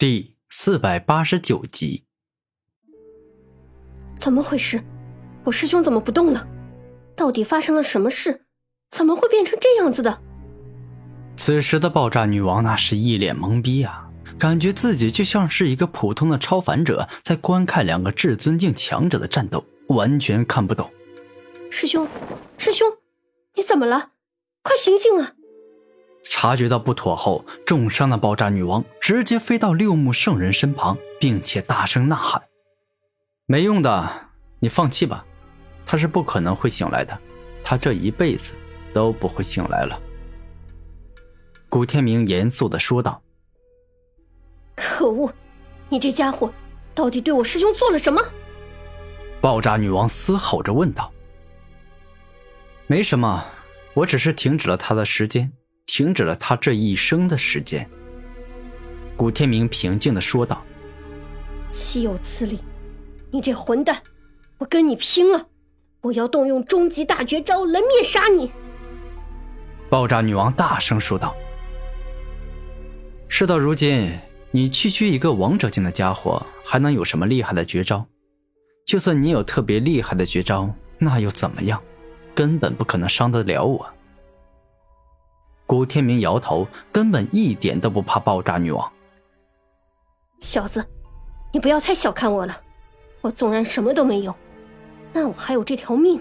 第四百八十九集，怎么回事？我师兄怎么不动了？到底发生了什么事？怎么会变成这样子的？此时的爆炸女王那是一脸懵逼啊，感觉自己就像是一个普通的超凡者，在观看两个至尊境强者的战斗，完全看不懂。师兄，师兄，你怎么了？快醒醒啊！察觉到不妥后，重伤的爆炸女王直接飞到六目圣人身旁，并且大声呐喊：“没用的，你放弃吧，他是不可能会醒来的，他这一辈子都不会醒来了。”古天明严肃的说道：“可恶，你这家伙到底对我师兄做了什么？”爆炸女王嘶吼着问道：“没什么，我只是停止了他的时间。”停止了他这一生的时间。古天明平静的说道：“岂有此理！你这混蛋，我跟你拼了！我要动用终极大绝招来灭杀你！”爆炸女王大声说道：“事到如今，你区区一个王者境的家伙，还能有什么厉害的绝招？就算你有特别厉害的绝招，那又怎么样？根本不可能伤得了我。”古天明摇头，根本一点都不怕爆炸女王。小子，你不要太小看我了。我纵然什么都没有，那我还有这条命。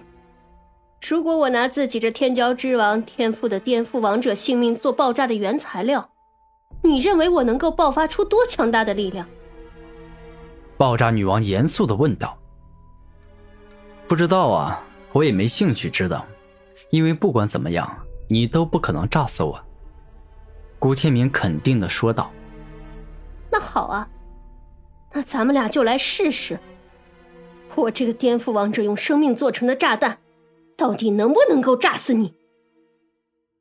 如果我拿自己这天骄之王天赋的颠覆王者性命做爆炸的原材料，你认为我能够爆发出多强大的力量？爆炸女王严肃的问道。不知道啊，我也没兴趣知道，因为不管怎么样。你都不可能炸死我，古天明肯定的说道。那好啊，那咱们俩就来试试，我这个颠覆王者用生命做成的炸弹，到底能不能够炸死你？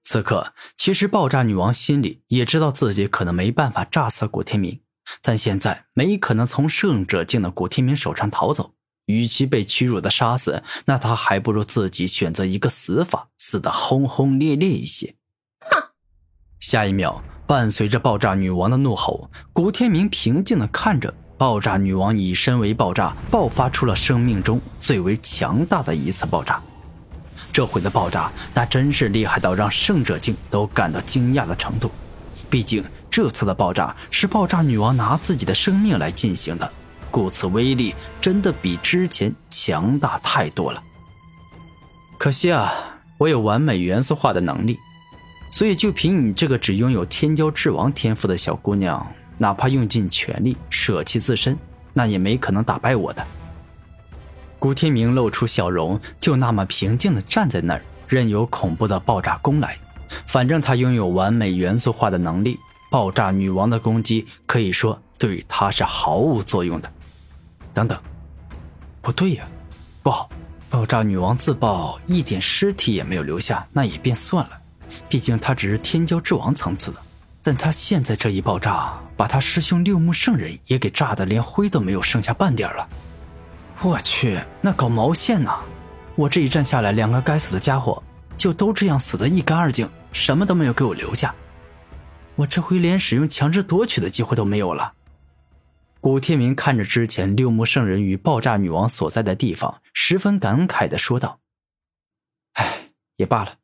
此刻，其实爆炸女王心里也知道自己可能没办法炸死古天明，但现在没可能从圣者境的古天明手上逃走。与其被屈辱的杀死，那他还不如自己选择一个死法，死得轰轰烈烈一些。哼！下一秒，伴随着爆炸女王的怒吼，古天明平静地看着爆炸女王以身为爆炸，爆发出了生命中最为强大的一次爆炸。这回的爆炸，那真是厉害到让圣者境都感到惊讶的程度。毕竟这次的爆炸是爆炸女王拿自己的生命来进行的。故此威力真的比之前强大太多了。可惜啊，我有完美元素化的能力，所以就凭你这个只拥有天骄之王天赋的小姑娘，哪怕用尽全力舍弃自身，那也没可能打败我的。古天明露出笑容，就那么平静地站在那儿，任由恐怖的爆炸攻来。反正他拥有完美元素化的能力，爆炸女王的攻击可以说对他是毫无作用的。等等，不对呀，不好！爆炸女王自爆，一点尸体也没有留下，那也便算了，毕竟她只是天骄之王层次的。但她现在这一爆炸，把她师兄六目圣人也给炸得连灰都没有剩下半点了。我去，那搞毛线呢？我这一战下来，两个该死的家伙就都这样死得一干二净，什么都没有给我留下。我这回连使用强制夺取的机会都没有了。古天明看着之前六目圣人与爆炸女王所在的地方，十分感慨的说道：“哎，也罢了，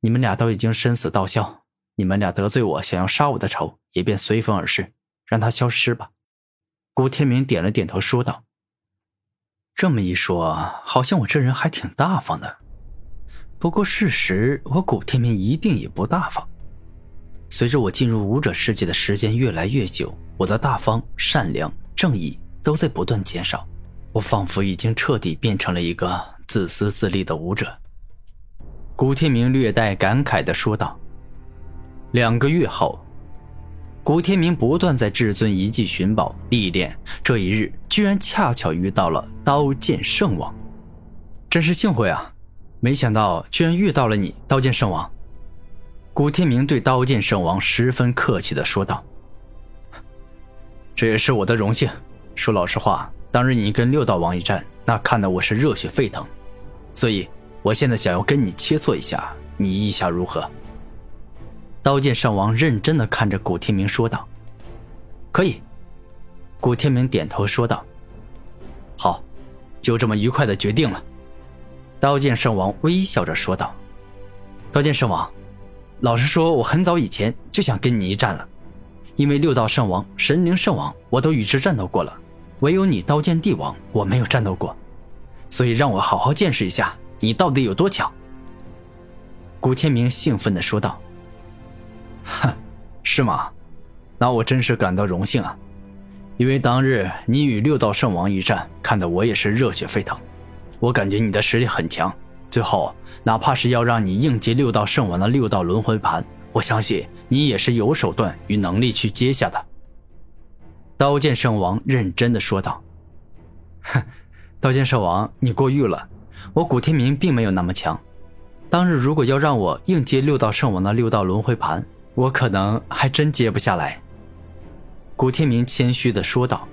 你们俩都已经生死道消，你们俩得罪我，想要杀我的仇也便随风而逝，让他消失吧。”古天明点了点头，说道：“这么一说，好像我这人还挺大方的。不过事实，我古天明一定也不大方。随着我进入武者世界的时间越来越久。”我的大方、善良、正义都在不断减少，我仿佛已经彻底变成了一个自私自利的武者。古天明略带感慨地说道。两个月后，古天明不断在至尊遗迹寻宝历练，这一日居然恰巧遇到了刀剑圣王，真是幸会啊！没想到居然遇到了你，刀剑圣王。古天明对刀剑圣王十分客气地说道。这也是我的荣幸。说老实话，当日你跟六道王一战，那看得我是热血沸腾，所以我现在想要跟你切磋一下，你意下如何？刀剑圣王认真的看着古天明说道：“可以，古天明点头说道：“好，就这么愉快的决定了。”刀剑圣王微笑着说道：“刀剑圣王，老实说，我很早以前就想跟你一战了，因为六道圣王、神灵圣王我都与之战斗过了，唯有你刀剑帝王我没有战斗过，所以让我好好见识一下你到底有多强。”古天明兴奋地说道：“哼，是吗？那我真是感到荣幸啊，因为当日你与六道圣王一战，看得我也是热血沸腾。”我感觉你的实力很强，最后哪怕是要让你应接六道圣王的六道轮回盘，我相信你也是有手段与能力去接下的。刀剑圣王认真的说道：“哼，刀剑圣王，你过誉了，我古天明并没有那么强。当日如果要让我应接六道圣王的六道轮回盘，我可能还真接不下来。”古天明谦虚的说道。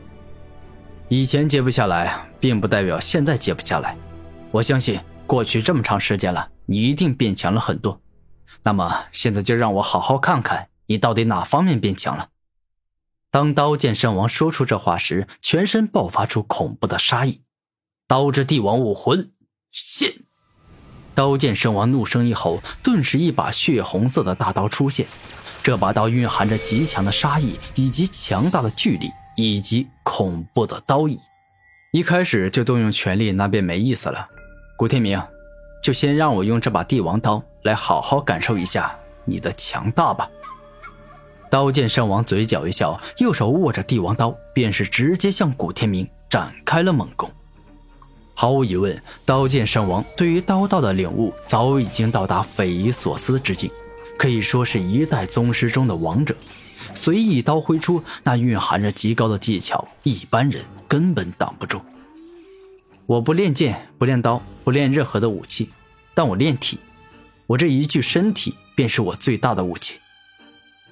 以前接不下来，并不代表现在接不下来。我相信过去这么长时间了，你一定变强了很多。那么现在就让我好好看看你到底哪方面变强了。当刀剑圣王说出这话时，全身爆发出恐怖的杀意。刀之帝王武魂现！刀剑圣王怒声一吼，顿时一把血红色的大刀出现。这把刀蕴含着极强的杀意以及强大的巨力。以及恐怖的刀意，一开始就动用全力，那便没意思了。古天明，就先让我用这把帝王刀来好好感受一下你的强大吧。刀剑圣王嘴角一笑，右手握着帝王刀，便是直接向古天明展开了猛攻。毫无疑问，刀剑圣王对于刀道的领悟早已经到达匪夷所思之境，可以说是一代宗师中的王者。随意刀挥出，那蕴含着极高的技巧，一般人根本挡不住。我不练剑，不练刀，不练任何的武器，但我练体。我这一具身体便是我最大的武器。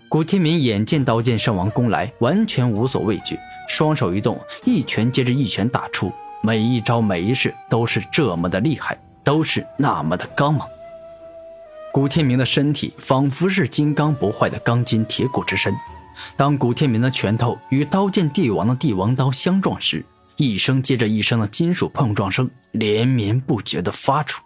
古天明眼见刀剑圣王攻来，完全无所畏惧，双手一动，一拳接着一拳打出，每一招每一式都是这么的厉害，都是那么的刚猛。古天明的身体仿佛是金刚不坏的钢筋铁骨之身。当古天明的拳头与刀剑帝王的帝王刀相撞时，一声接着一声的金属碰撞声连绵不绝地发出。